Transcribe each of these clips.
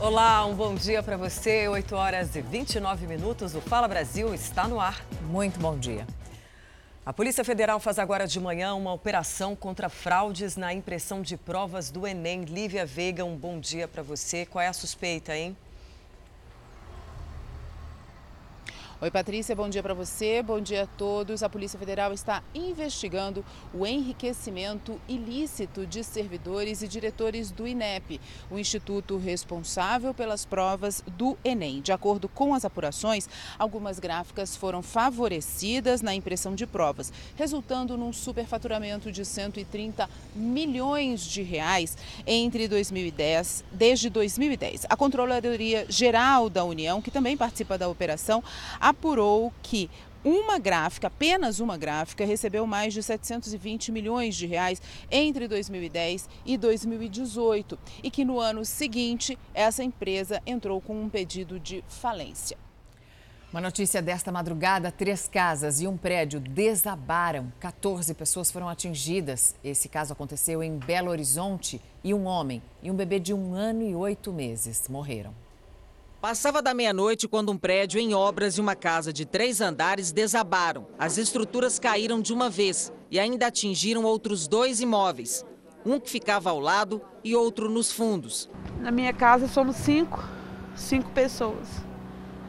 Olá, um bom dia para você. 8 horas e 29 minutos. O Fala Brasil está no ar. Muito bom dia. A Polícia Federal faz agora de manhã uma operação contra fraudes na impressão de provas do Enem. Lívia Veiga, um bom dia para você. Qual é a suspeita, hein? Oi, Patrícia, bom dia para você, bom dia a todos. A Polícia Federal está investigando o enriquecimento ilícito de servidores e diretores do INEP, o instituto responsável pelas provas do Enem. De acordo com as apurações, algumas gráficas foram favorecidas na impressão de provas, resultando num superfaturamento de 130 milhões de reais entre 2010, desde 2010. A Controladoria Geral da União, que também participa da operação, apurou que uma gráfica, apenas uma gráfica, recebeu mais de 720 milhões de reais entre 2010 e 2018 e que no ano seguinte essa empresa entrou com um pedido de falência. Uma notícia desta madrugada: três casas e um prédio desabaram. 14 pessoas foram atingidas. Esse caso aconteceu em Belo Horizonte e um homem e um bebê de um ano e oito meses morreram. Passava da meia-noite quando um prédio em obras e uma casa de três andares desabaram. As estruturas caíram de uma vez e ainda atingiram outros dois imóveis. Um que ficava ao lado e outro nos fundos. Na minha casa somos cinco, cinco pessoas.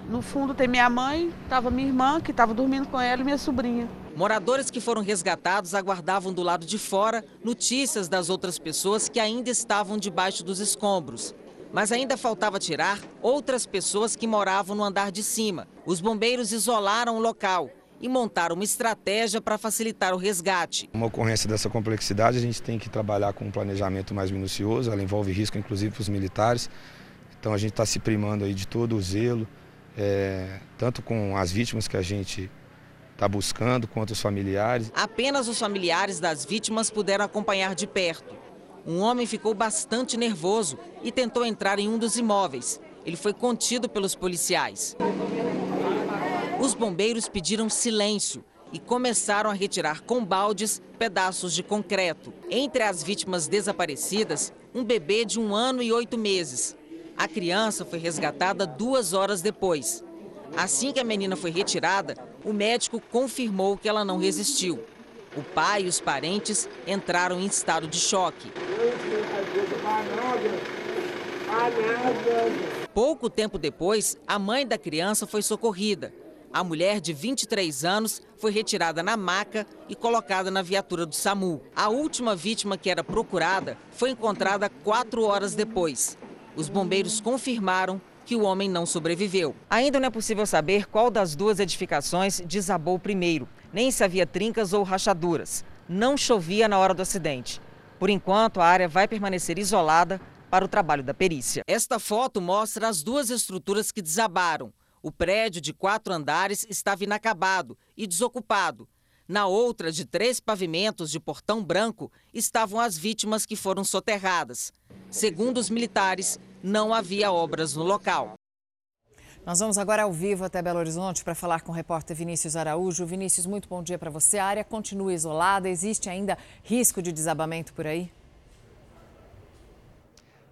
No fundo tem minha mãe, estava minha irmã, que estava dormindo com ela, e minha sobrinha. Moradores que foram resgatados aguardavam do lado de fora notícias das outras pessoas que ainda estavam debaixo dos escombros mas ainda faltava tirar outras pessoas que moravam no andar de cima. Os bombeiros isolaram o local e montaram uma estratégia para facilitar o resgate. Uma ocorrência dessa complexidade, a gente tem que trabalhar com um planejamento mais minucioso, ela envolve risco inclusive para os militares. Então a gente está se primando aí de todo o zelo, é, tanto com as vítimas que a gente está buscando, quanto os familiares. Apenas os familiares das vítimas puderam acompanhar de perto. Um homem ficou bastante nervoso e tentou entrar em um dos imóveis. Ele foi contido pelos policiais. Os bombeiros pediram silêncio e começaram a retirar com baldes pedaços de concreto. Entre as vítimas desaparecidas, um bebê de um ano e oito meses. A criança foi resgatada duas horas depois. Assim que a menina foi retirada, o médico confirmou que ela não resistiu. O pai e os parentes entraram em estado de choque. Pouco tempo depois, a mãe da criança foi socorrida. A mulher de 23 anos foi retirada na maca e colocada na viatura do SAMU. A última vítima que era procurada foi encontrada quatro horas depois. Os bombeiros confirmaram que o homem não sobreviveu. Ainda não é possível saber qual das duas edificações desabou primeiro nem se havia trincas ou rachaduras. Não chovia na hora do acidente. Por enquanto, a área vai permanecer isolada para o trabalho da perícia. Esta foto mostra as duas estruturas que desabaram. O prédio de quatro andares estava inacabado e desocupado. Na outra, de três pavimentos de portão branco, estavam as vítimas que foram soterradas. Segundo os militares, não havia obras no local. Nós vamos agora ao vivo até Belo Horizonte para falar com o repórter Vinícius Araújo. Vinícius, muito bom dia para você. A área continua isolada, existe ainda risco de desabamento por aí?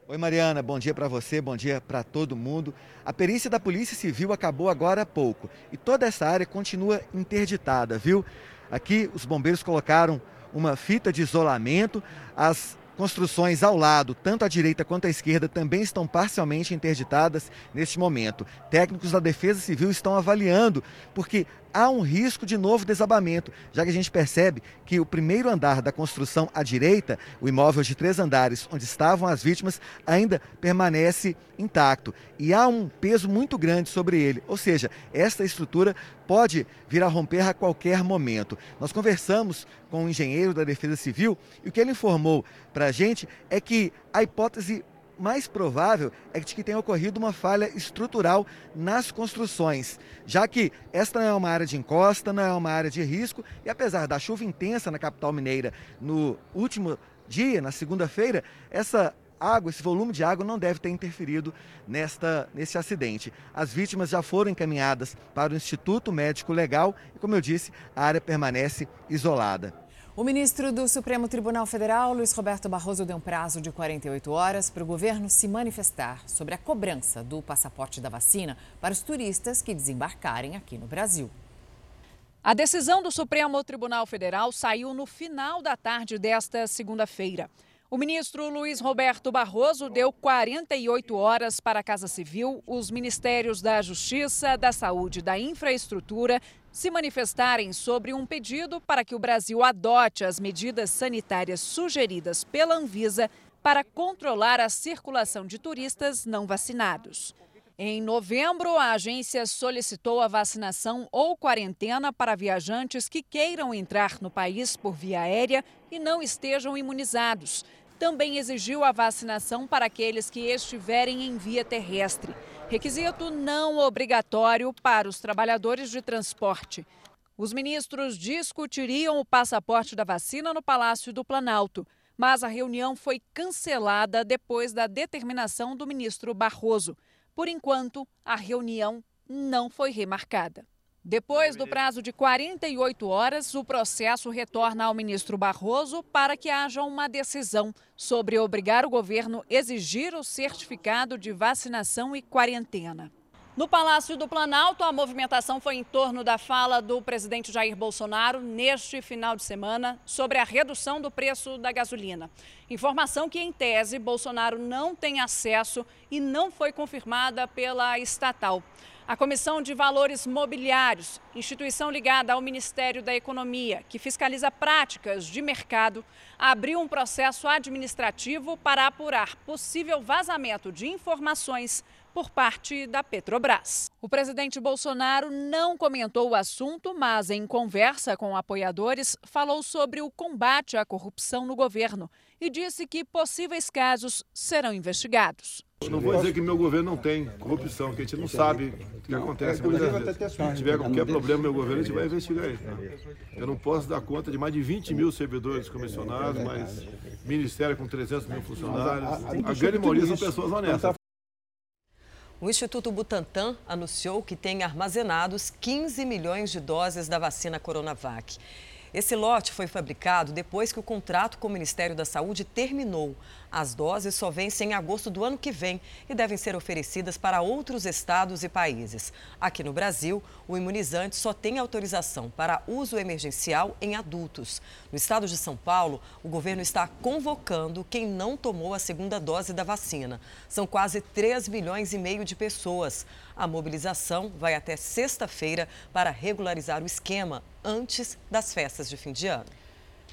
Oi, Mariana, bom dia para você, bom dia para todo mundo. A perícia da Polícia Civil acabou agora há pouco e toda essa área continua interditada, viu? Aqui os bombeiros colocaram uma fita de isolamento, as Construções ao lado, tanto à direita quanto à esquerda, também estão parcialmente interditadas neste momento. Técnicos da Defesa Civil estão avaliando, porque há um risco de novo desabamento, já que a gente percebe que o primeiro andar da construção à direita, o imóvel de três andares onde estavam as vítimas, ainda permanece intacto. E há um peso muito grande sobre ele, ou seja, esta estrutura pode vir a romper a qualquer momento. Nós conversamos com um engenheiro da Defesa Civil e o que ele informou para a gente é que a hipótese mais provável é de que tenha ocorrido uma falha estrutural nas construções, já que esta não é uma área de encosta, não é uma área de risco, e apesar da chuva intensa na capital mineira no último dia, na segunda-feira, essa água, esse volume de água não deve ter interferido nesta, nesse acidente. As vítimas já foram encaminhadas para o Instituto Médico Legal e, como eu disse, a área permanece isolada. O ministro do Supremo Tribunal Federal, Luiz Roberto Barroso, deu um prazo de 48 horas para o governo se manifestar sobre a cobrança do passaporte da vacina para os turistas que desembarcarem aqui no Brasil. A decisão do Supremo Tribunal Federal saiu no final da tarde desta segunda-feira. O ministro Luiz Roberto Barroso deu 48 horas para a Casa Civil, os ministérios da Justiça, da Saúde e da Infraestrutura se manifestarem sobre um pedido para que o Brasil adote as medidas sanitárias sugeridas pela Anvisa para controlar a circulação de turistas não vacinados. Em novembro, a agência solicitou a vacinação ou quarentena para viajantes que queiram entrar no país por via aérea e não estejam imunizados. Também exigiu a vacinação para aqueles que estiverem em via terrestre. Requisito não obrigatório para os trabalhadores de transporte. Os ministros discutiriam o passaporte da vacina no Palácio do Planalto, mas a reunião foi cancelada depois da determinação do ministro Barroso. Por enquanto, a reunião não foi remarcada. Depois do prazo de 48 horas, o processo retorna ao ministro Barroso para que haja uma decisão sobre obrigar o governo a exigir o certificado de vacinação e quarentena. No Palácio do Planalto, a movimentação foi em torno da fala do presidente Jair Bolsonaro neste final de semana sobre a redução do preço da gasolina. Informação que, em tese, Bolsonaro não tem acesso e não foi confirmada pela estatal. A Comissão de Valores Mobiliários, instituição ligada ao Ministério da Economia, que fiscaliza práticas de mercado, abriu um processo administrativo para apurar possível vazamento de informações por parte da Petrobras. O presidente Bolsonaro não comentou o assunto, mas em conversa com apoiadores falou sobre o combate à corrupção no governo e disse que possíveis casos serão investigados. Não vou dizer que meu governo não tem corrupção, que a gente não sabe o que acontece. Se tiver qualquer problema meu governo, a gente vai investigar isso. Né? Eu não posso dar conta de mais de 20 mil servidores comissionados, mas ministério com 300 mil funcionários. A grande maioria são pessoas honestas. O Instituto Butantan anunciou que tem armazenados 15 milhões de doses da vacina Coronavac. Esse lote foi fabricado depois que o contrato com o Ministério da Saúde terminou. As doses só vencem em agosto do ano que vem e devem ser oferecidas para outros estados e países. Aqui no Brasil, o imunizante só tem autorização para uso emergencial em adultos. No estado de São Paulo, o governo está convocando quem não tomou a segunda dose da vacina. São quase 3 milhões e meio de pessoas. A mobilização vai até sexta-feira para regularizar o esquema antes das festas de fim de ano.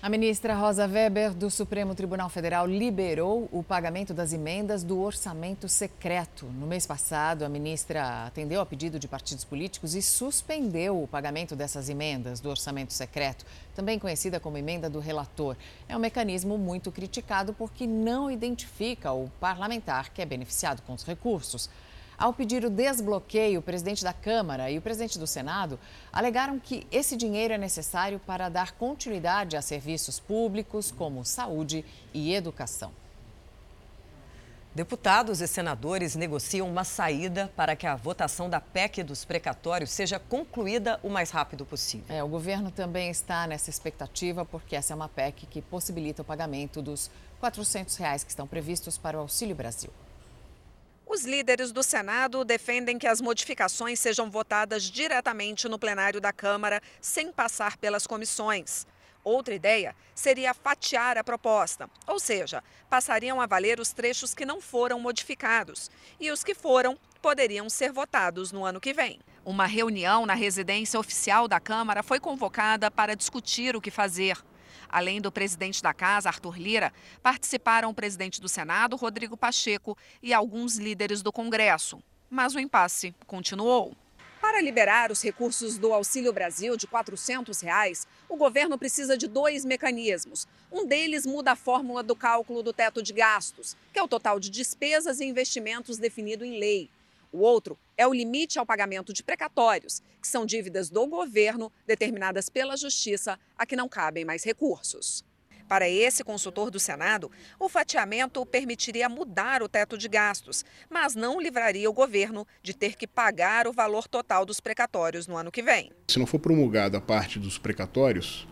A ministra Rosa Weber, do Supremo Tribunal Federal, liberou o pagamento das emendas do orçamento secreto. No mês passado, a ministra atendeu a pedido de partidos políticos e suspendeu o pagamento dessas emendas do orçamento secreto, também conhecida como emenda do relator. É um mecanismo muito criticado porque não identifica o parlamentar que é beneficiado com os recursos. Ao pedir o desbloqueio, o presidente da Câmara e o presidente do Senado alegaram que esse dinheiro é necessário para dar continuidade a serviços públicos como saúde e educação. Deputados e senadores negociam uma saída para que a votação da PEC dos precatórios seja concluída o mais rápido possível. É, o governo também está nessa expectativa, porque essa é uma PEC que possibilita o pagamento dos 400 reais que estão previstos para o Auxílio Brasil. Os líderes do Senado defendem que as modificações sejam votadas diretamente no plenário da Câmara, sem passar pelas comissões. Outra ideia seria fatiar a proposta, ou seja, passariam a valer os trechos que não foram modificados e os que foram poderiam ser votados no ano que vem. Uma reunião na residência oficial da Câmara foi convocada para discutir o que fazer. Além do presidente da casa, Arthur Lira, participaram o presidente do Senado, Rodrigo Pacheco, e alguns líderes do Congresso. Mas o impasse continuou. Para liberar os recursos do Auxílio Brasil de 400 reais, o governo precisa de dois mecanismos. Um deles muda a fórmula do cálculo do teto de gastos, que é o total de despesas e investimentos definido em lei. O outro é o limite ao pagamento de precatórios, que são dívidas do governo determinadas pela Justiça a que não cabem mais recursos. Para esse consultor do Senado, o fatiamento permitiria mudar o teto de gastos, mas não livraria o governo de ter que pagar o valor total dos precatórios no ano que vem. Se não for promulgada a parte dos precatórios,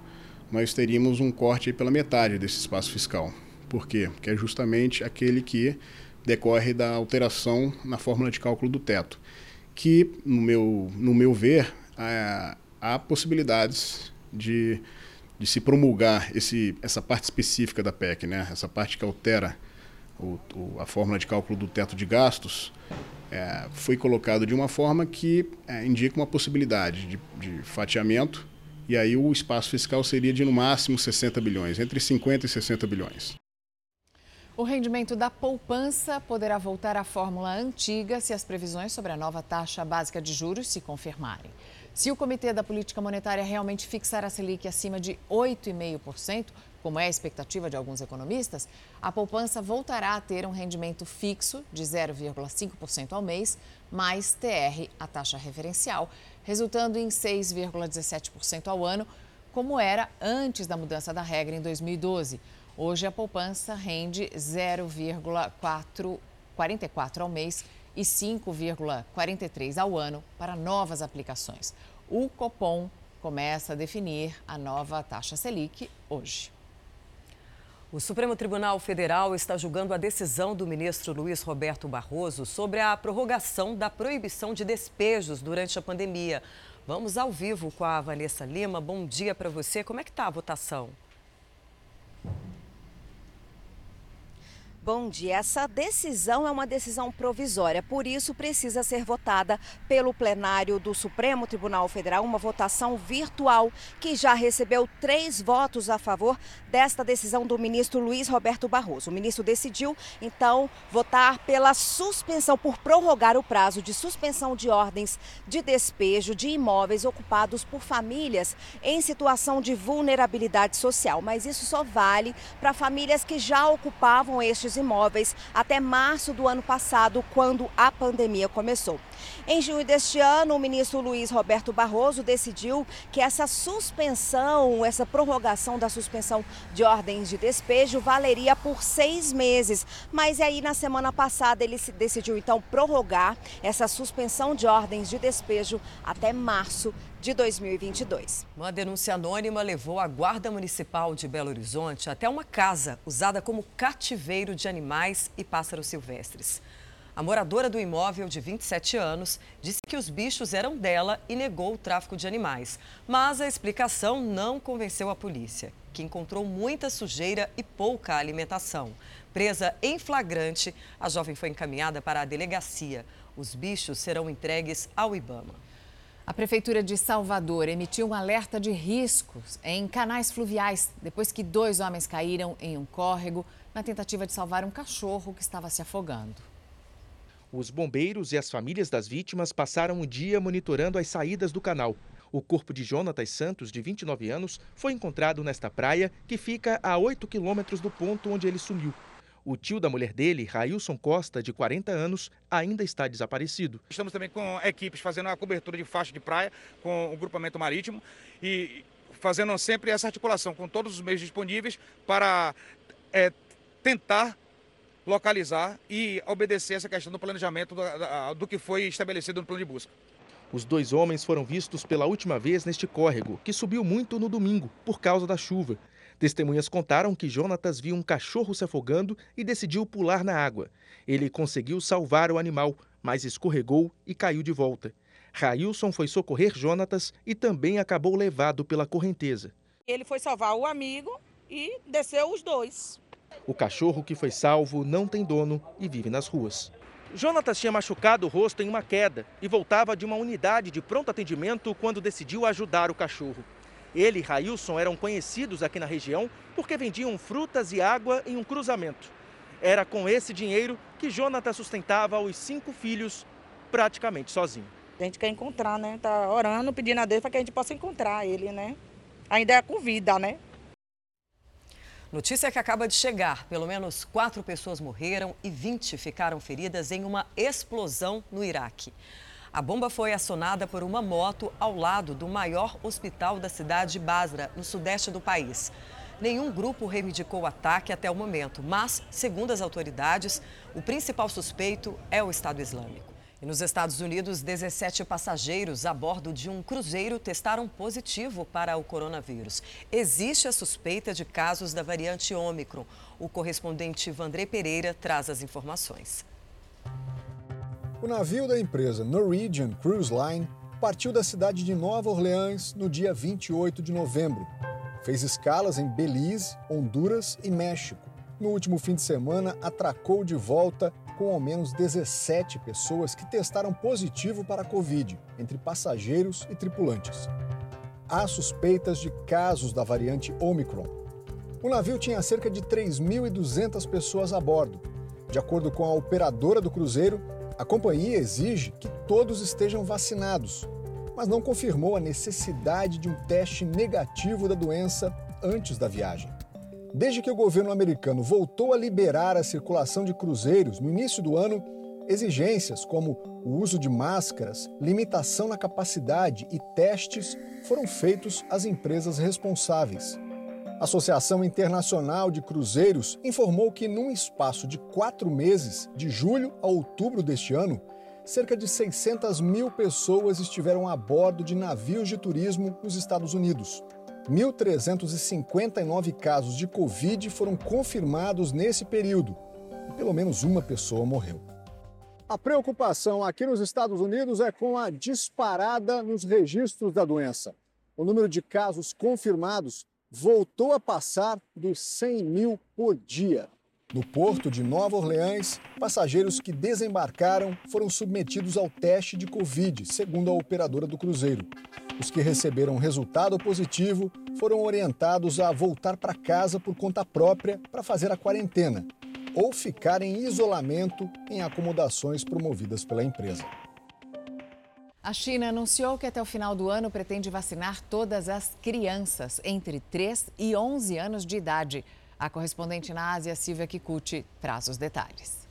nós teríamos um corte pela metade desse espaço fiscal. Por quê? Porque é justamente aquele que decorre da alteração na fórmula de cálculo do teto, que, no meu, no meu ver, há, há possibilidades de, de se promulgar esse, essa parte específica da PEC, né? essa parte que altera o, o, a fórmula de cálculo do teto de gastos, é, foi colocado de uma forma que é, indica uma possibilidade de, de fatiamento, e aí o espaço fiscal seria de no máximo 60 bilhões, entre 50 e 60 bilhões. O rendimento da poupança poderá voltar à fórmula antiga se as previsões sobre a nova taxa básica de juros se confirmarem. Se o Comitê da Política Monetária realmente fixar a Selic acima de 8,5%, como é a expectativa de alguns economistas, a poupança voltará a ter um rendimento fixo de 0,5% ao mês, mais TR, a taxa referencial, resultando em 6,17% ao ano, como era antes da mudança da regra em 2012. Hoje a poupança rende 0,44 ao mês e 5,43 ao ano para novas aplicações. O Copom começa a definir a nova taxa Selic hoje. O Supremo Tribunal Federal está julgando a decisão do ministro Luiz Roberto Barroso sobre a prorrogação da proibição de despejos durante a pandemia. Vamos ao vivo com a Vanessa Lima. Bom dia para você. Como é que está a votação? Bom dia. Essa decisão é uma decisão provisória, por isso precisa ser votada pelo plenário do Supremo Tribunal Federal, uma votação virtual que já recebeu três votos a favor desta decisão do ministro Luiz Roberto Barroso. O ministro decidiu, então, votar pela suspensão, por prorrogar o prazo de suspensão de ordens de despejo de imóveis ocupados por famílias em situação de vulnerabilidade social. Mas isso só vale para famílias que já ocupavam estes imóveis até março do ano passado, quando a pandemia começou. Em junho deste ano, o ministro Luiz Roberto Barroso decidiu que essa suspensão, essa prorrogação da suspensão de ordens de despejo valeria por seis meses. Mas aí, na semana passada, ele decidiu então prorrogar essa suspensão de ordens de despejo até março de 2022. Uma denúncia anônima levou a Guarda Municipal de Belo Horizonte até uma casa usada como cativeiro de animais e pássaros silvestres. A moradora do imóvel, de 27 anos, disse que os bichos eram dela e negou o tráfico de animais. Mas a explicação não convenceu a polícia, que encontrou muita sujeira e pouca alimentação. Presa em flagrante, a jovem foi encaminhada para a delegacia. Os bichos serão entregues ao Ibama. A Prefeitura de Salvador emitiu um alerta de riscos em canais fluviais depois que dois homens caíram em um córrego na tentativa de salvar um cachorro que estava se afogando. Os bombeiros e as famílias das vítimas passaram o dia monitorando as saídas do canal. O corpo de Jonatas Santos, de 29 anos, foi encontrado nesta praia que fica a 8 quilômetros do ponto onde ele sumiu. O tio da mulher dele, Railson Costa, de 40 anos, ainda está desaparecido. Estamos também com equipes fazendo a cobertura de faixa de praia com o grupamento marítimo e fazendo sempre essa articulação com todos os meios disponíveis para é, tentar localizar e obedecer essa questão do planejamento do, do que foi estabelecido no plano de busca. Os dois homens foram vistos pela última vez neste córrego, que subiu muito no domingo por causa da chuva. Testemunhas contaram que Jonatas viu um cachorro se afogando e decidiu pular na água. Ele conseguiu salvar o animal, mas escorregou e caiu de volta. Railson foi socorrer Jonatas e também acabou levado pela correnteza. Ele foi salvar o amigo e desceu os dois. O cachorro que foi salvo não tem dono e vive nas ruas. Jonatas tinha machucado o rosto em uma queda e voltava de uma unidade de pronto atendimento quando decidiu ajudar o cachorro. Ele e Railson eram conhecidos aqui na região porque vendiam frutas e água em um cruzamento. Era com esse dinheiro que Jonathan sustentava os cinco filhos praticamente sozinho. A gente quer encontrar, né? Tá orando, pedindo a Deus para que a gente possa encontrar ele, né? Ainda é com vida, né? Notícia que acaba de chegar: pelo menos quatro pessoas morreram e 20 ficaram feridas em uma explosão no Iraque. A bomba foi acionada por uma moto ao lado do maior hospital da cidade de Basra, no sudeste do país. Nenhum grupo reivindicou o ataque até o momento, mas, segundo as autoridades, o principal suspeito é o Estado Islâmico. E nos Estados Unidos, 17 passageiros a bordo de um cruzeiro testaram positivo para o coronavírus. Existe a suspeita de casos da variante Ômicron. O correspondente Vandré Pereira traz as informações. O navio da empresa Norwegian Cruise Line partiu da cidade de Nova Orleans no dia 28 de novembro. Fez escalas em Belize, Honduras e México. No último fim de semana, atracou de volta com ao menos 17 pessoas que testaram positivo para a Covid, entre passageiros e tripulantes. Há suspeitas de casos da variante Omicron. O navio tinha cerca de 3.200 pessoas a bordo. De acordo com a operadora do cruzeiro, a companhia exige que todos estejam vacinados, mas não confirmou a necessidade de um teste negativo da doença antes da viagem. Desde que o governo americano voltou a liberar a circulação de cruzeiros no início do ano, exigências como o uso de máscaras, limitação na capacidade e testes foram feitos às empresas responsáveis. A Associação Internacional de Cruzeiros informou que, num espaço de quatro meses, de julho a outubro deste ano, cerca de 600 mil pessoas estiveram a bordo de navios de turismo nos Estados Unidos. 1.359 casos de Covid foram confirmados nesse período e pelo menos uma pessoa morreu. A preocupação aqui nos Estados Unidos é com a disparada nos registros da doença. O número de casos confirmados voltou a passar dos 100 mil por dia. No porto de Nova Orleans, passageiros que desembarcaram foram submetidos ao teste de Covid, segundo a operadora do cruzeiro. Os que receberam resultado positivo foram orientados a voltar para casa por conta própria para fazer a quarentena ou ficar em isolamento em acomodações promovidas pela empresa. A China anunciou que até o final do ano pretende vacinar todas as crianças entre 3 e 11 anos de idade. A correspondente na Ásia, Silvia Kikuchi, traz os detalhes.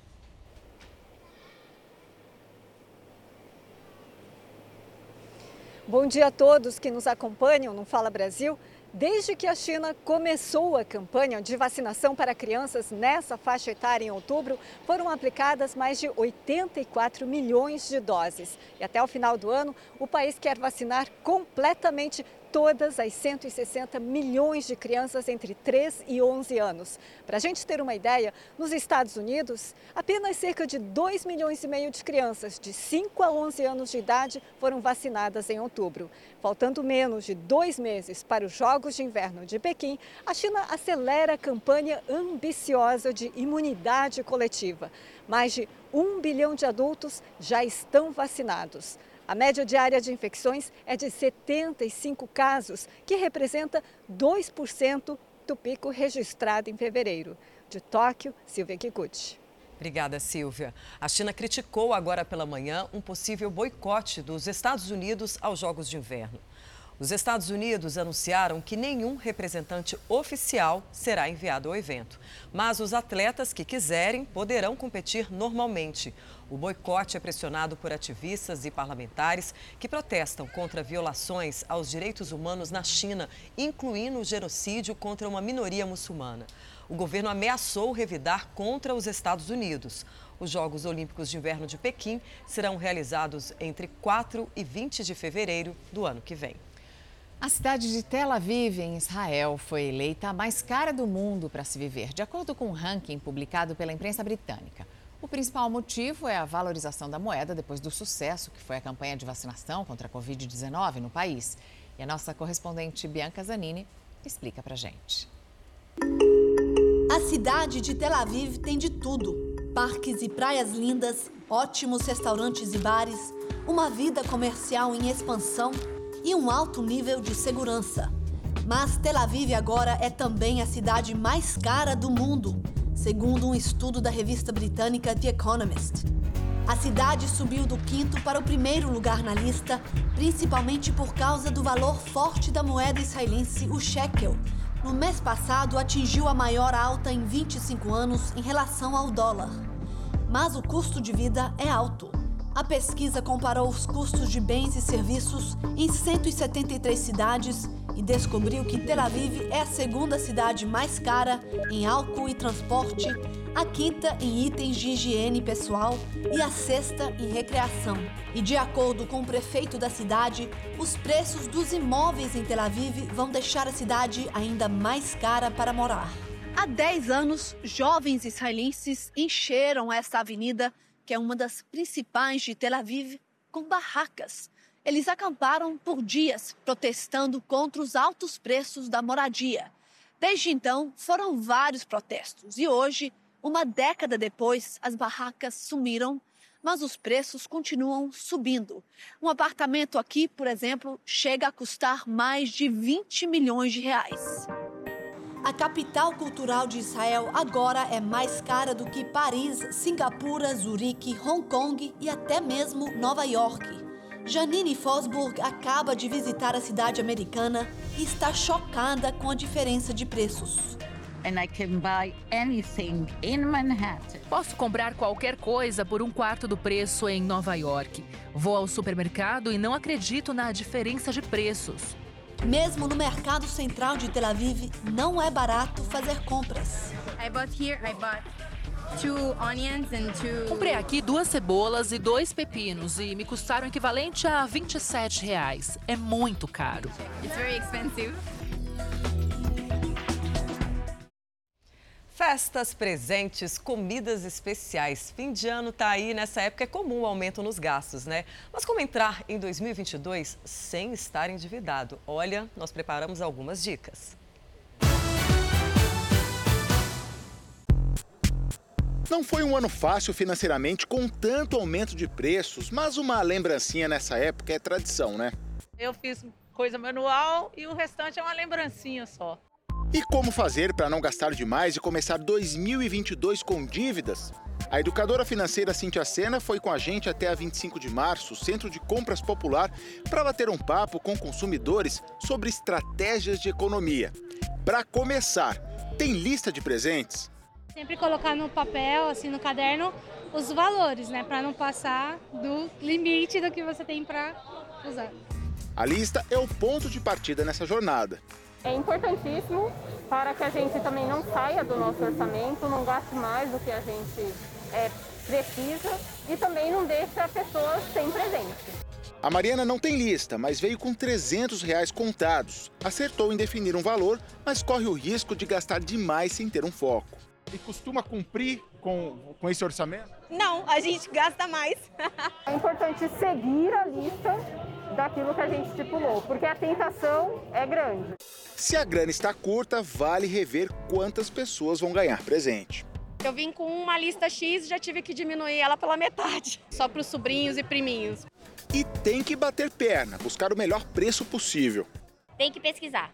Bom dia a todos que nos acompanham no Fala Brasil. Desde que a China começou a campanha de vacinação para crianças nessa faixa etária em outubro, foram aplicadas mais de 84 milhões de doses. E até o final do ano, o país quer vacinar completamente todas as 160 milhões de crianças entre 3 e 11 anos. Para a gente ter uma ideia, nos Estados Unidos, apenas cerca de 2 milhões e meio de crianças de 5 a 11 anos de idade foram vacinadas em outubro. Faltando menos de dois meses para os Jogos de Inverno de Pequim, a China acelera a campanha ambiciosa de imunidade coletiva. Mais de um bilhão de adultos já estão vacinados. A média diária de infecções é de 75 casos, que representa 2% do pico registrado em fevereiro. De Tóquio, Silvia Kikuchi. Obrigada, Silvia. A China criticou agora pela manhã um possível boicote dos Estados Unidos aos Jogos de Inverno. Os Estados Unidos anunciaram que nenhum representante oficial será enviado ao evento, mas os atletas que quiserem poderão competir normalmente. O boicote é pressionado por ativistas e parlamentares que protestam contra violações aos direitos humanos na China, incluindo o genocídio contra uma minoria muçulmana. O governo ameaçou revidar contra os Estados Unidos. Os Jogos Olímpicos de Inverno de Pequim serão realizados entre 4 e 20 de fevereiro do ano que vem. A cidade de Tel Aviv, em Israel, foi eleita a mais cara do mundo para se viver, de acordo com um ranking publicado pela imprensa britânica. O principal motivo é a valorização da moeda depois do sucesso que foi a campanha de vacinação contra a Covid-19 no país. E a nossa correspondente Bianca Zanini explica para gente. A cidade de Tel Aviv tem de tudo: parques e praias lindas, ótimos restaurantes e bares, uma vida comercial em expansão e um alto nível de segurança. Mas Tel Aviv agora é também a cidade mais cara do mundo, segundo um estudo da revista britânica The Economist. A cidade subiu do quinto para o primeiro lugar na lista, principalmente por causa do valor forte da moeda israelense, o shekel. No mês passado, atingiu a maior alta em 25 anos em relação ao dólar. Mas o custo de vida é alto. A pesquisa comparou os custos de bens e serviços em 173 cidades e descobriu que Tel Aviv é a segunda cidade mais cara em álcool e transporte a quinta em itens de higiene pessoal e a sexta em recreação. E de acordo com o prefeito da cidade, os preços dos imóveis em Tel Aviv vão deixar a cidade ainda mais cara para morar. Há 10 anos, jovens israelenses encheram esta avenida, que é uma das principais de Tel Aviv, com barracas. Eles acamparam por dias protestando contra os altos preços da moradia. Desde então, foram vários protestos e hoje, uma década depois, as barracas sumiram, mas os preços continuam subindo. Um apartamento aqui, por exemplo, chega a custar mais de 20 milhões de reais. A capital cultural de Israel agora é mais cara do que Paris, Singapura, Zurique, Hong Kong e até mesmo Nova York. Janine Fosburg acaba de visitar a cidade americana e está chocada com a diferença de preços. Posso comprar qualquer coisa por um quarto do preço em Nova York. Vou ao supermercado e não acredito na diferença de preços. Mesmo no mercado central de Tel Aviv, não é barato fazer compras. Comprei aqui duas cebolas e dois pepinos e me custaram equivalente a 27 reais. É muito caro. It's very expensive. Festas, presentes, comidas especiais. Fim de ano tá aí, nessa época é comum o aumento nos gastos, né? Mas como entrar em 2022 sem estar endividado? Olha, nós preparamos algumas dicas. Não foi um ano fácil financeiramente com tanto aumento de preços, mas uma lembrancinha nessa época é tradição, né? Eu fiz coisa manual e o restante é uma lembrancinha só. E como fazer para não gastar demais e começar 2022 com dívidas? A educadora financeira Cintia Sena foi com a gente até a 25 de março, Centro de Compras Popular, para bater um papo com consumidores sobre estratégias de economia. Para começar, tem lista de presentes? Sempre colocar no papel, assim, no caderno, os valores, né? Para não passar do limite do que você tem para usar. A lista é o ponto de partida nessa jornada é importantíssimo para que a gente também não saia do nosso orçamento, não gaste mais do que a gente é, precisa e também não deixe a pessoa sem presente. A Mariana não tem lista, mas veio com 300 reais contados. Acertou em definir um valor, mas corre o risco de gastar demais sem ter um foco. E costuma cumprir com, com esse orçamento? Não, a gente gasta mais. é importante seguir a lista daquilo que a gente estipulou, porque a tentação é grande. Se a grana está curta, vale rever quantas pessoas vão ganhar presente. Eu vim com uma lista X e já tive que diminuir ela pela metade, só para os sobrinhos e priminhos. E tem que bater perna, buscar o melhor preço possível. Tem que pesquisar.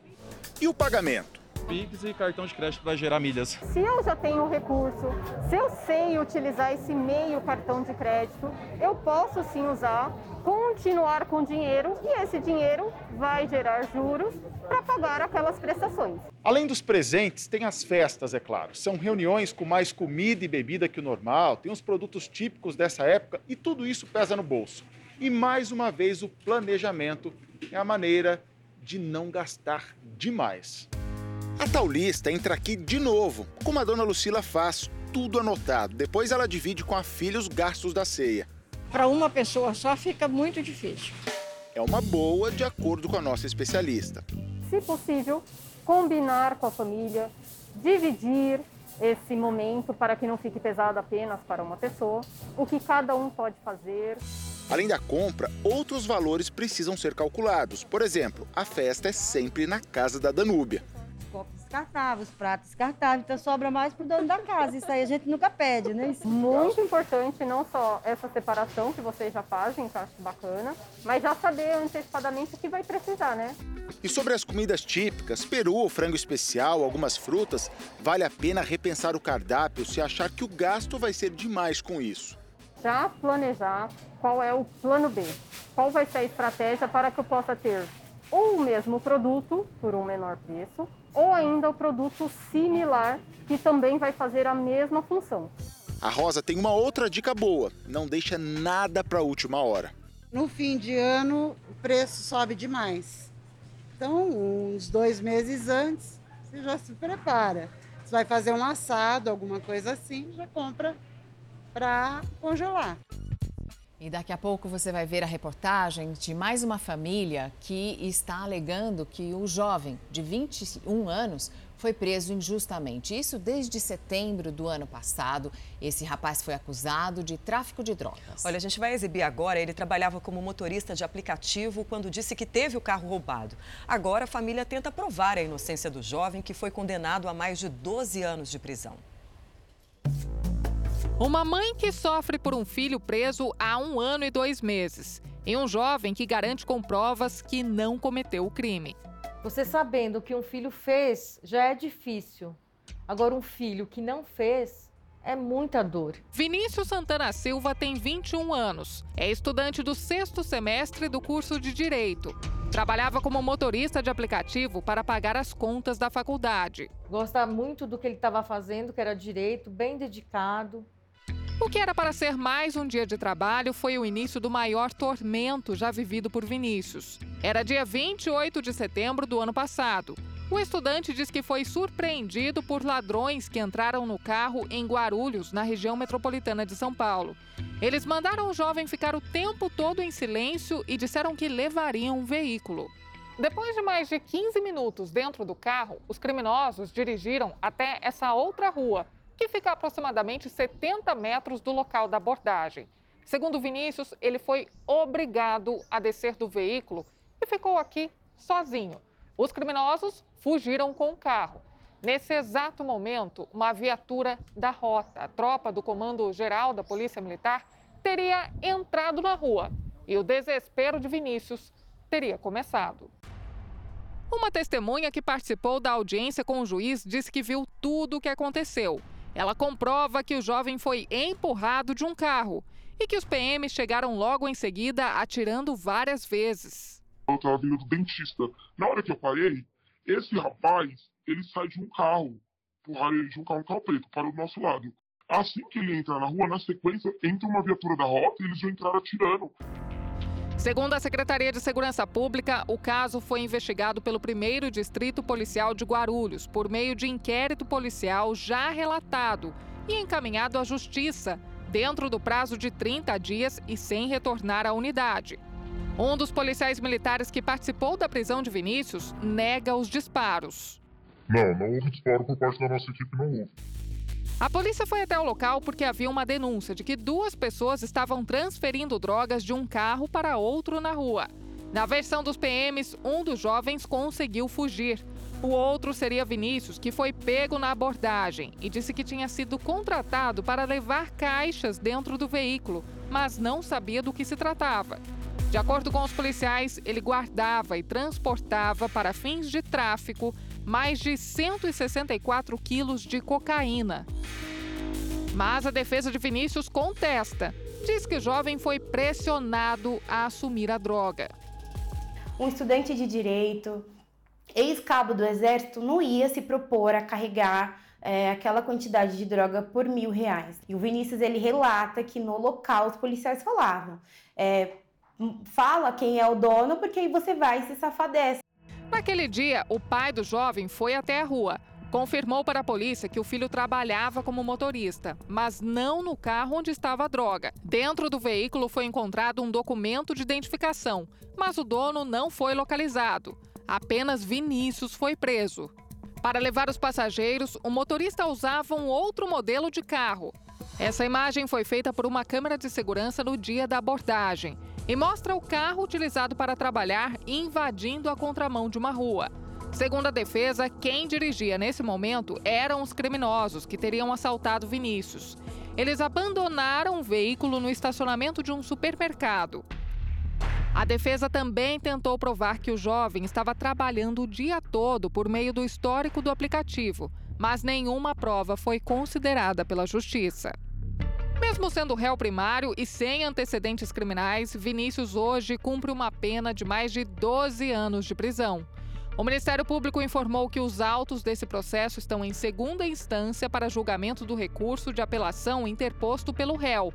E o pagamento? Pix e cartão de crédito para gerar milhas. Se eu já tenho recurso, se eu sei utilizar esse meio cartão de crédito, eu posso sim usar, continuar com dinheiro e esse dinheiro vai gerar juros para pagar aquelas prestações. Além dos presentes, tem as festas, é claro. São reuniões com mais comida e bebida que o normal, tem os produtos típicos dessa época e tudo isso pesa no bolso. E mais uma vez, o planejamento é a maneira de não gastar demais. A taulista entra aqui de novo, como a dona Lucila faz, tudo anotado. Depois ela divide com a filha os gastos da ceia. Para uma pessoa só fica muito difícil. É uma boa, de acordo com a nossa especialista. Se possível, combinar com a família, dividir esse momento para que não fique pesado apenas para uma pessoa, o que cada um pode fazer. Além da compra, outros valores precisam ser calculados. Por exemplo, a festa é sempre na casa da Danúbia copos descartáveis, pratos descartáveis, então sobra mais pro dono da casa. Isso aí a gente nunca pede, né? Isso. Muito importante não só essa separação que vocês já fazem, que eu acho bacana, mas já saber antecipadamente o que vai precisar, né? E sobre as comidas típicas, peru, frango especial, algumas frutas, vale a pena repensar o cardápio se achar que o gasto vai ser demais com isso. Já planejar qual é o plano B, qual vai ser a estratégia para que eu possa ter ou o mesmo produto por um menor preço, ou ainda o produto similar que também vai fazer a mesma função. A Rosa tem uma outra dica boa: não deixa nada para a última hora. No fim de ano, o preço sobe demais. Então, uns dois meses antes, você já se prepara. Você vai fazer um assado, alguma coisa assim, já compra para congelar. E daqui a pouco você vai ver a reportagem de mais uma família que está alegando que o jovem de 21 anos foi preso injustamente. Isso desde setembro do ano passado. Esse rapaz foi acusado de tráfico de drogas. Olha, a gente vai exibir agora. Ele trabalhava como motorista de aplicativo quando disse que teve o carro roubado. Agora a família tenta provar a inocência do jovem que foi condenado a mais de 12 anos de prisão. Uma mãe que sofre por um filho preso há um ano e dois meses. E um jovem que garante com provas que não cometeu o crime. Você sabendo o que um filho fez já é difícil. Agora, um filho que não fez é muita dor. Vinícius Santana Silva tem 21 anos. É estudante do sexto semestre do curso de Direito. Trabalhava como motorista de aplicativo para pagar as contas da faculdade. Gosta muito do que ele estava fazendo, que era direito, bem dedicado. O que era para ser mais um dia de trabalho foi o início do maior tormento já vivido por Vinícius. Era dia 28 de setembro do ano passado. O estudante diz que foi surpreendido por ladrões que entraram no carro em Guarulhos, na região metropolitana de São Paulo. Eles mandaram o jovem ficar o tempo todo em silêncio e disseram que levariam um veículo. Depois de mais de 15 minutos dentro do carro, os criminosos dirigiram até essa outra rua, que fica a aproximadamente 70 metros do local da abordagem. Segundo Vinícius, ele foi obrigado a descer do veículo e ficou aqui sozinho. Os criminosos fugiram com o carro. Nesse exato momento, uma viatura da rota, a tropa do Comando Geral da Polícia Militar, teria entrado na rua e o desespero de Vinícius teria começado. Uma testemunha que participou da audiência com o juiz disse que viu tudo o que aconteceu ela comprova que o jovem foi empurrado de um carro e que os PMs chegaram logo em seguida atirando várias vezes. Eu estava vindo do dentista. Na hora que eu parei, esse rapaz, ele sai de um carro, empurraram ele de um carro, um carro preto, para o nosso lado. Assim que ele entra na rua, na sequência, entra uma viatura da rota e eles já entraram atirando. Segundo a Secretaria de Segurança Pública, o caso foi investigado pelo primeiro Distrito Policial de Guarulhos por meio de inquérito policial já relatado e encaminhado à Justiça, dentro do prazo de 30 dias e sem retornar à unidade. Um dos policiais militares que participou da prisão de Vinícius nega os disparos. Não, não houve disparo por parte da nossa equipe, não houve. A polícia foi até o local porque havia uma denúncia de que duas pessoas estavam transferindo drogas de um carro para outro na rua. Na versão dos PMs, um dos jovens conseguiu fugir. O outro seria Vinícius, que foi pego na abordagem e disse que tinha sido contratado para levar caixas dentro do veículo, mas não sabia do que se tratava. De acordo com os policiais, ele guardava e transportava para fins de tráfico mais de 164 quilos de cocaína. Mas a defesa de Vinícius contesta. Diz que o jovem foi pressionado a assumir a droga. Um estudante de direito, ex-cabo do exército, não ia se propor a carregar é, aquela quantidade de droga por mil reais. E o Vinícius ele relata que no local os policiais falavam: é, fala quem é o dono, porque aí você vai se safar dessa. Naquele dia, o pai do jovem foi até a rua. Confirmou para a polícia que o filho trabalhava como motorista, mas não no carro onde estava a droga. Dentro do veículo foi encontrado um documento de identificação, mas o dono não foi localizado. Apenas Vinícius foi preso. Para levar os passageiros, o motorista usava um outro modelo de carro. Essa imagem foi feita por uma câmera de segurança no dia da abordagem e mostra o carro utilizado para trabalhar invadindo a contramão de uma rua. Segundo a defesa, quem dirigia nesse momento eram os criminosos que teriam assaltado Vinícius. Eles abandonaram o veículo no estacionamento de um supermercado. A defesa também tentou provar que o jovem estava trabalhando o dia todo por meio do histórico do aplicativo, mas nenhuma prova foi considerada pela justiça. Mesmo sendo réu primário e sem antecedentes criminais, Vinícius hoje cumpre uma pena de mais de 12 anos de prisão. O Ministério Público informou que os autos desse processo estão em segunda instância para julgamento do recurso de apelação interposto pelo réu.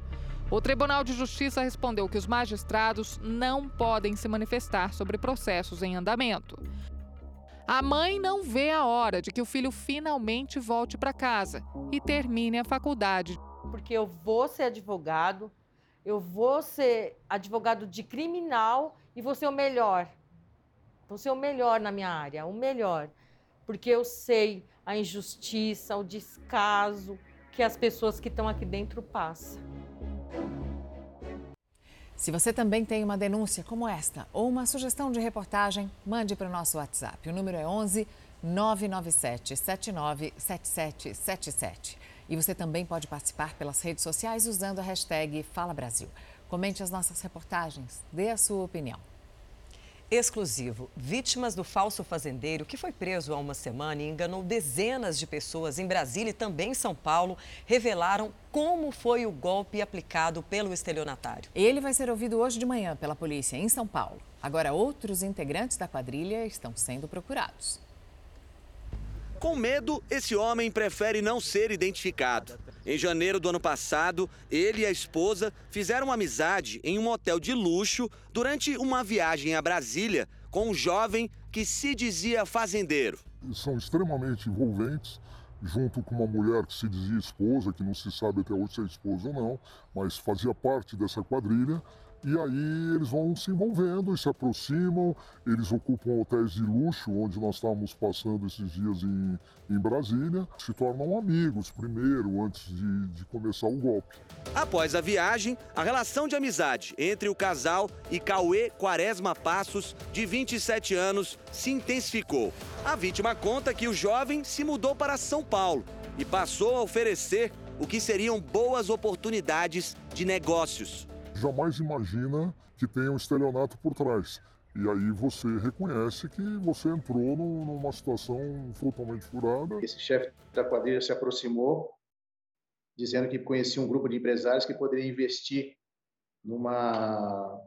O Tribunal de Justiça respondeu que os magistrados não podem se manifestar sobre processos em andamento. A mãe não vê a hora de que o filho finalmente volte para casa e termine a faculdade. Porque eu vou ser advogado, eu vou ser advogado de criminal e vou ser o melhor. Vou ser o melhor na minha área, o melhor. Porque eu sei a injustiça, o descaso que as pessoas que estão aqui dentro passam. Se você também tem uma denúncia como esta ou uma sugestão de reportagem, mande para o nosso WhatsApp. O número é 11 997 79 7777. E você também pode participar pelas redes sociais usando a hashtag Fala Brasil. Comente as nossas reportagens, dê a sua opinião exclusivo. Vítimas do falso fazendeiro, que foi preso há uma semana e enganou dezenas de pessoas em Brasília e também em São Paulo, revelaram como foi o golpe aplicado pelo estelionatário. Ele vai ser ouvido hoje de manhã pela polícia em São Paulo. Agora, outros integrantes da quadrilha estão sendo procurados. Com medo, esse homem prefere não ser identificado. Em janeiro do ano passado, ele e a esposa fizeram amizade em um hotel de luxo durante uma viagem a Brasília com um jovem que se dizia fazendeiro. São extremamente envolventes, junto com uma mulher que se dizia esposa, que não se sabe até hoje se é esposa ou não, mas fazia parte dessa quadrilha. E aí eles vão se envolvendo e se aproximam, eles ocupam hotéis de luxo, onde nós estávamos passando esses dias em, em Brasília, se tornam amigos primeiro, antes de, de começar o golpe. Após a viagem, a relação de amizade entre o casal e Cauê Quaresma Passos, de 27 anos, se intensificou. A vítima conta que o jovem se mudou para São Paulo e passou a oferecer o que seriam boas oportunidades de negócios jamais imagina que tem um estelionato por trás. E aí você reconhece que você entrou numa situação totalmente furada. Esse chefe da quadrilha se aproximou, dizendo que conhecia um grupo de empresários que poderia investir numa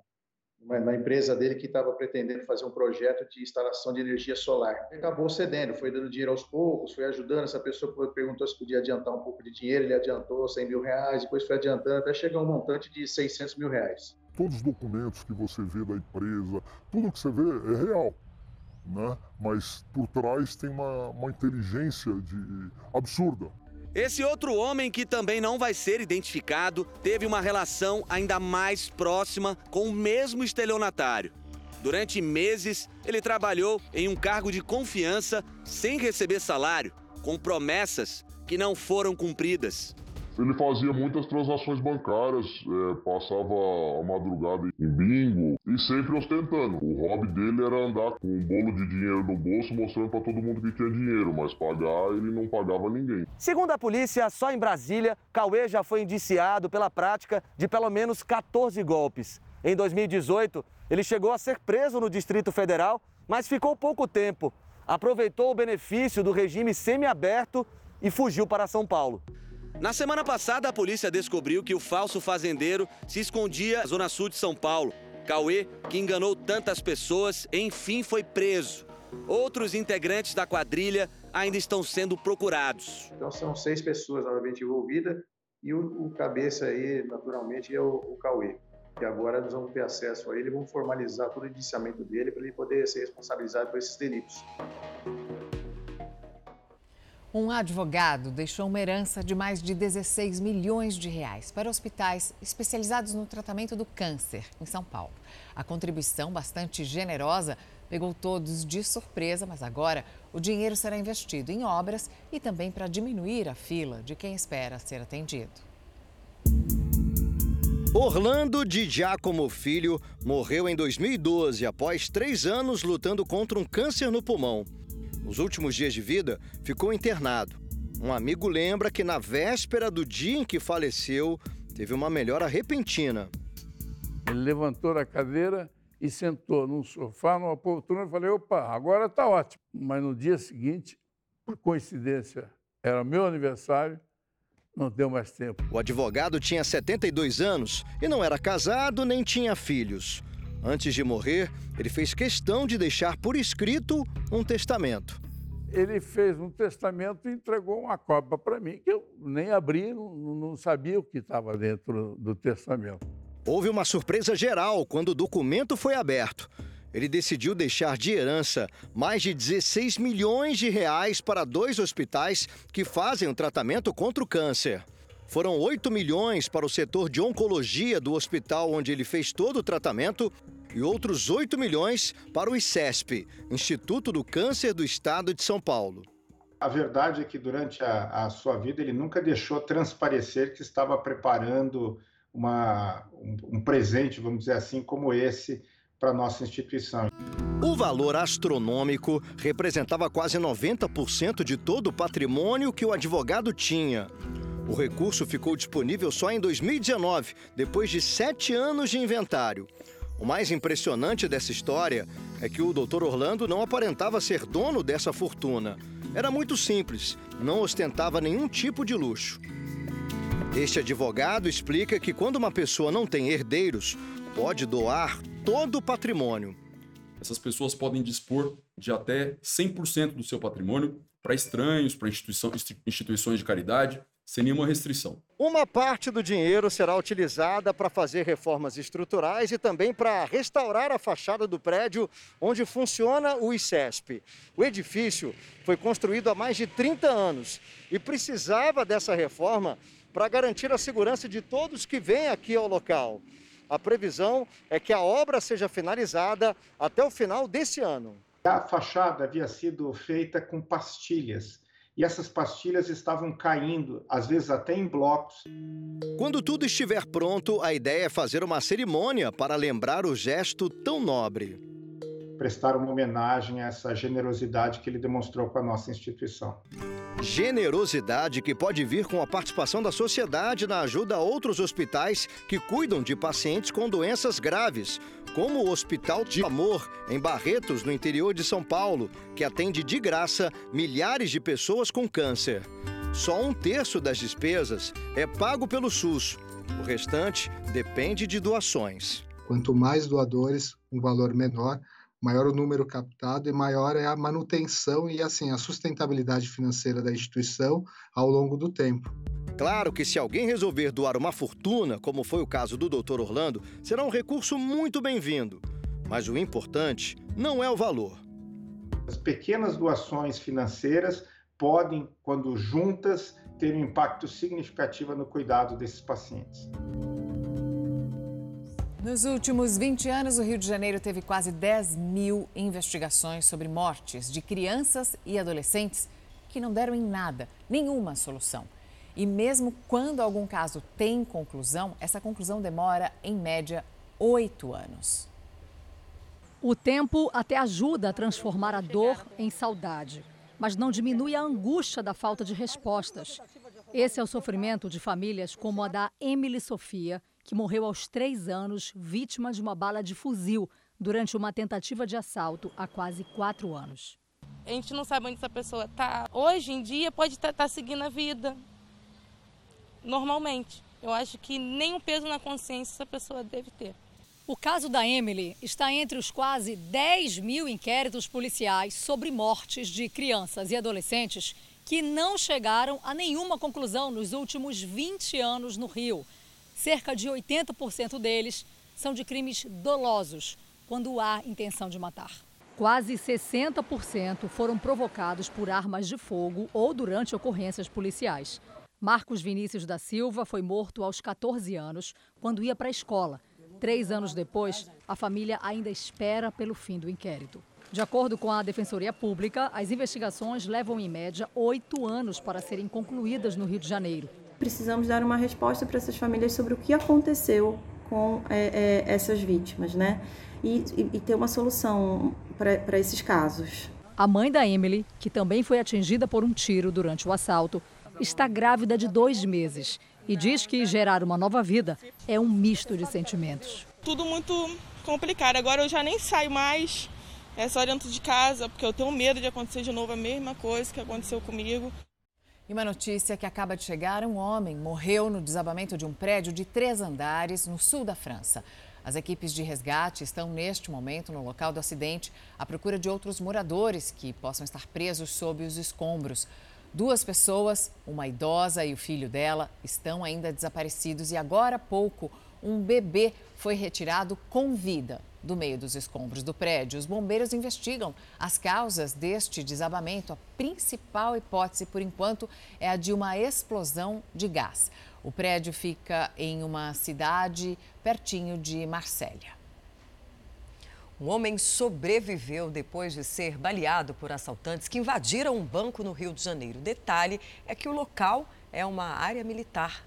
na empresa dele que estava pretendendo fazer um projeto de instalação de energia solar. Acabou cedendo, foi dando dinheiro aos poucos, foi ajudando. Essa pessoa perguntou se podia adiantar um pouco de dinheiro, ele adiantou 100 mil reais, depois foi adiantando até chegar um montante de 600 mil reais. Todos os documentos que você vê da empresa, tudo que você vê é real. Né? Mas por trás tem uma, uma inteligência de, absurda. Esse outro homem, que também não vai ser identificado, teve uma relação ainda mais próxima com o mesmo estelionatário. Durante meses, ele trabalhou em um cargo de confiança sem receber salário, com promessas que não foram cumpridas. Ele fazia muitas transações bancárias, é, passava a madrugada em bingo e sempre ostentando. O hobby dele era andar com um bolo de dinheiro no bolso, mostrando para todo mundo que tinha dinheiro, mas pagar ele não pagava ninguém. Segundo a polícia, só em Brasília, Cauê já foi indiciado pela prática de pelo menos 14 golpes. Em 2018, ele chegou a ser preso no Distrito Federal, mas ficou pouco tempo. Aproveitou o benefício do regime semiaberto e fugiu para São Paulo. Na semana passada, a polícia descobriu que o falso fazendeiro se escondia na zona sul de São Paulo. Cauê, que enganou tantas pessoas, enfim foi preso. Outros integrantes da quadrilha ainda estão sendo procurados. Então são seis pessoas novamente envolvidas e o, o cabeça aí, naturalmente, é o, o Cauê. E agora nós vamos ter acesso a ele, vamos formalizar todo o indiciamento dele para ele poder ser responsabilizado por esses delitos. Um advogado deixou uma herança de mais de 16 milhões de reais para hospitais especializados no tratamento do câncer em São Paulo. A contribuição, bastante generosa, pegou todos de surpresa, mas agora o dinheiro será investido em obras e também para diminuir a fila de quem espera ser atendido. Orlando de Giacomo Filho morreu em 2012 após três anos lutando contra um câncer no pulmão. Nos últimos dias de vida, ficou internado. Um amigo lembra que na véspera do dia em que faleceu, teve uma melhora repentina. Ele levantou da cadeira e sentou num sofá, numa poltrona, e falei, opa, agora está ótimo. Mas no dia seguinte, por coincidência, era meu aniversário, não deu mais tempo. O advogado tinha 72 anos e não era casado nem tinha filhos. Antes de morrer, ele fez questão de deixar por escrito um testamento. Ele fez um testamento e entregou uma cópia para mim, que eu nem abri, não, não sabia o que estava dentro do testamento. Houve uma surpresa geral quando o documento foi aberto. ele decidiu deixar de herança mais de 16 milhões de reais para dois hospitais que fazem o tratamento contra o câncer. Foram 8 milhões para o setor de oncologia do hospital onde ele fez todo o tratamento e outros 8 milhões para o ICESP, Instituto do Câncer do Estado de São Paulo. A verdade é que durante a, a sua vida ele nunca deixou transparecer que estava preparando uma, um, um presente, vamos dizer assim, como esse para nossa instituição. O valor astronômico representava quase 90% de todo o patrimônio que o advogado tinha. O recurso ficou disponível só em 2019, depois de sete anos de inventário. O mais impressionante dessa história é que o Dr. Orlando não aparentava ser dono dessa fortuna. Era muito simples, não ostentava nenhum tipo de luxo. Este advogado explica que quando uma pessoa não tem herdeiros, pode doar todo o patrimônio. Essas pessoas podem dispor de até 100% do seu patrimônio para estranhos, para instituições de caridade, sem nenhuma restrição. Uma parte do dinheiro será utilizada para fazer reformas estruturais e também para restaurar a fachada do prédio onde funciona o ICESP. O edifício foi construído há mais de 30 anos e precisava dessa reforma para garantir a segurança de todos que vêm aqui ao local. A previsão é que a obra seja finalizada até o final desse ano. A fachada havia sido feita com pastilhas e essas pastilhas estavam caindo, às vezes até em blocos. Quando tudo estiver pronto, a ideia é fazer uma cerimônia para lembrar o gesto tão nobre. Prestar uma homenagem a essa generosidade que ele demonstrou com a nossa instituição. Generosidade que pode vir com a participação da sociedade na ajuda a outros hospitais que cuidam de pacientes com doenças graves, como o Hospital de Amor, em Barretos, no interior de São Paulo, que atende de graça milhares de pessoas com câncer. Só um terço das despesas é pago pelo SUS. O restante depende de doações. Quanto mais doadores, um valor menor, maior o número captado e maior é a manutenção e assim a sustentabilidade financeira da instituição ao longo do tempo. Claro que se alguém resolver doar uma fortuna, como foi o caso do Dr. Orlando, será um recurso muito bem-vindo. Mas o importante não é o valor. As pequenas doações financeiras podem, quando juntas, ter um impacto significativo no cuidado desses pacientes. Nos últimos 20 anos, o Rio de Janeiro teve quase 10 mil investigações sobre mortes de crianças e adolescentes que não deram em nada, nenhuma solução. E mesmo quando algum caso tem conclusão, essa conclusão demora, em média, oito anos. O tempo até ajuda a transformar a dor em saudade, mas não diminui a angústia da falta de respostas. Esse é o sofrimento de famílias como a da Emily Sofia, que morreu aos três anos, vítima de uma bala de fuzil durante uma tentativa de assalto há quase quatro anos. A gente não sabe onde essa pessoa está. Hoje em dia pode estar tá, tá seguindo a vida normalmente. Eu acho que nenhum peso na consciência essa pessoa deve ter. O caso da Emily está entre os quase 10 mil inquéritos policiais sobre mortes de crianças e adolescentes que não chegaram a nenhuma conclusão nos últimos 20 anos no Rio. Cerca de 80% deles são de crimes dolosos, quando há intenção de matar. Quase 60% foram provocados por armas de fogo ou durante ocorrências policiais. Marcos Vinícius da Silva foi morto aos 14 anos, quando ia para a escola. Três anos depois, a família ainda espera pelo fim do inquérito. De acordo com a Defensoria Pública, as investigações levam em média oito anos para serem concluídas no Rio de Janeiro precisamos dar uma resposta para essas famílias sobre o que aconteceu com é, é, essas vítimas, né? E, e, e ter uma solução para esses casos. A mãe da Emily, que também foi atingida por um tiro durante o assalto, está grávida de dois meses e diz que gerar uma nova vida é um misto de sentimentos. Tudo muito complicado. Agora eu já nem saio mais, é só dentro de casa, porque eu tenho medo de acontecer de novo a mesma coisa que aconteceu comigo. E uma notícia que acaba de chegar: um homem morreu no desabamento de um prédio de três andares no sul da França. As equipes de resgate estão neste momento no local do acidente à procura de outros moradores que possam estar presos sob os escombros. Duas pessoas, uma idosa e o filho dela, estão ainda desaparecidos e agora há pouco um bebê foi retirado com vida do meio dos escombros do prédio. Os bombeiros investigam as causas deste desabamento. A principal hipótese, por enquanto, é a de uma explosão de gás. O prédio fica em uma cidade pertinho de Marsella. Um homem sobreviveu depois de ser baleado por assaltantes que invadiram um banco no Rio de Janeiro. Detalhe é que o local é uma área militar.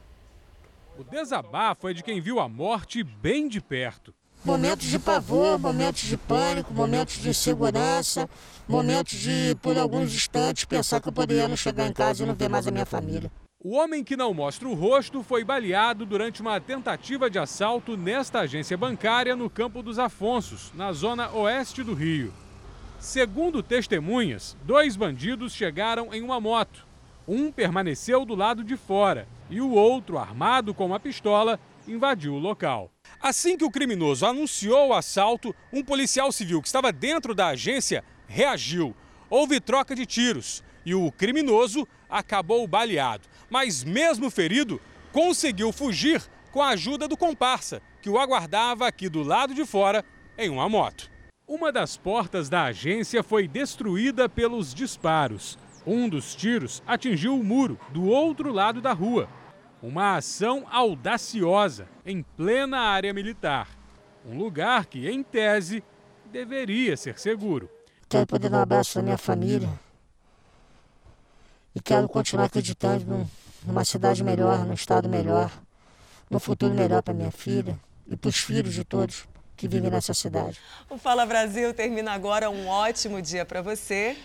O desabafo é de quem viu a morte bem de perto. Momentos de pavor, momentos de pânico, momentos de insegurança, momentos de, por alguns instantes, pensar que eu poderia não chegar em casa e não ver mais a minha família. O homem que não mostra o rosto foi baleado durante uma tentativa de assalto nesta agência bancária no Campo dos Afonsos, na zona oeste do Rio. Segundo testemunhas, dois bandidos chegaram em uma moto. Um permaneceu do lado de fora e o outro, armado com uma pistola, invadiu o local. Assim que o criminoso anunciou o assalto, um policial civil que estava dentro da agência reagiu. Houve troca de tiros e o criminoso acabou baleado. Mas, mesmo ferido, conseguiu fugir com a ajuda do comparsa, que o aguardava aqui do lado de fora em uma moto. Uma das portas da agência foi destruída pelos disparos. Um dos tiros atingiu o muro do outro lado da rua. Uma ação audaciosa em plena área militar. Um lugar que, em tese, deveria ser seguro. Quero poder dar um abraço à minha família, e quero continuar acreditando numa cidade melhor, num estado melhor, num futuro melhor para minha filha e para os filhos de todos que vivem nessa cidade. O Fala Brasil termina agora. Um ótimo dia para você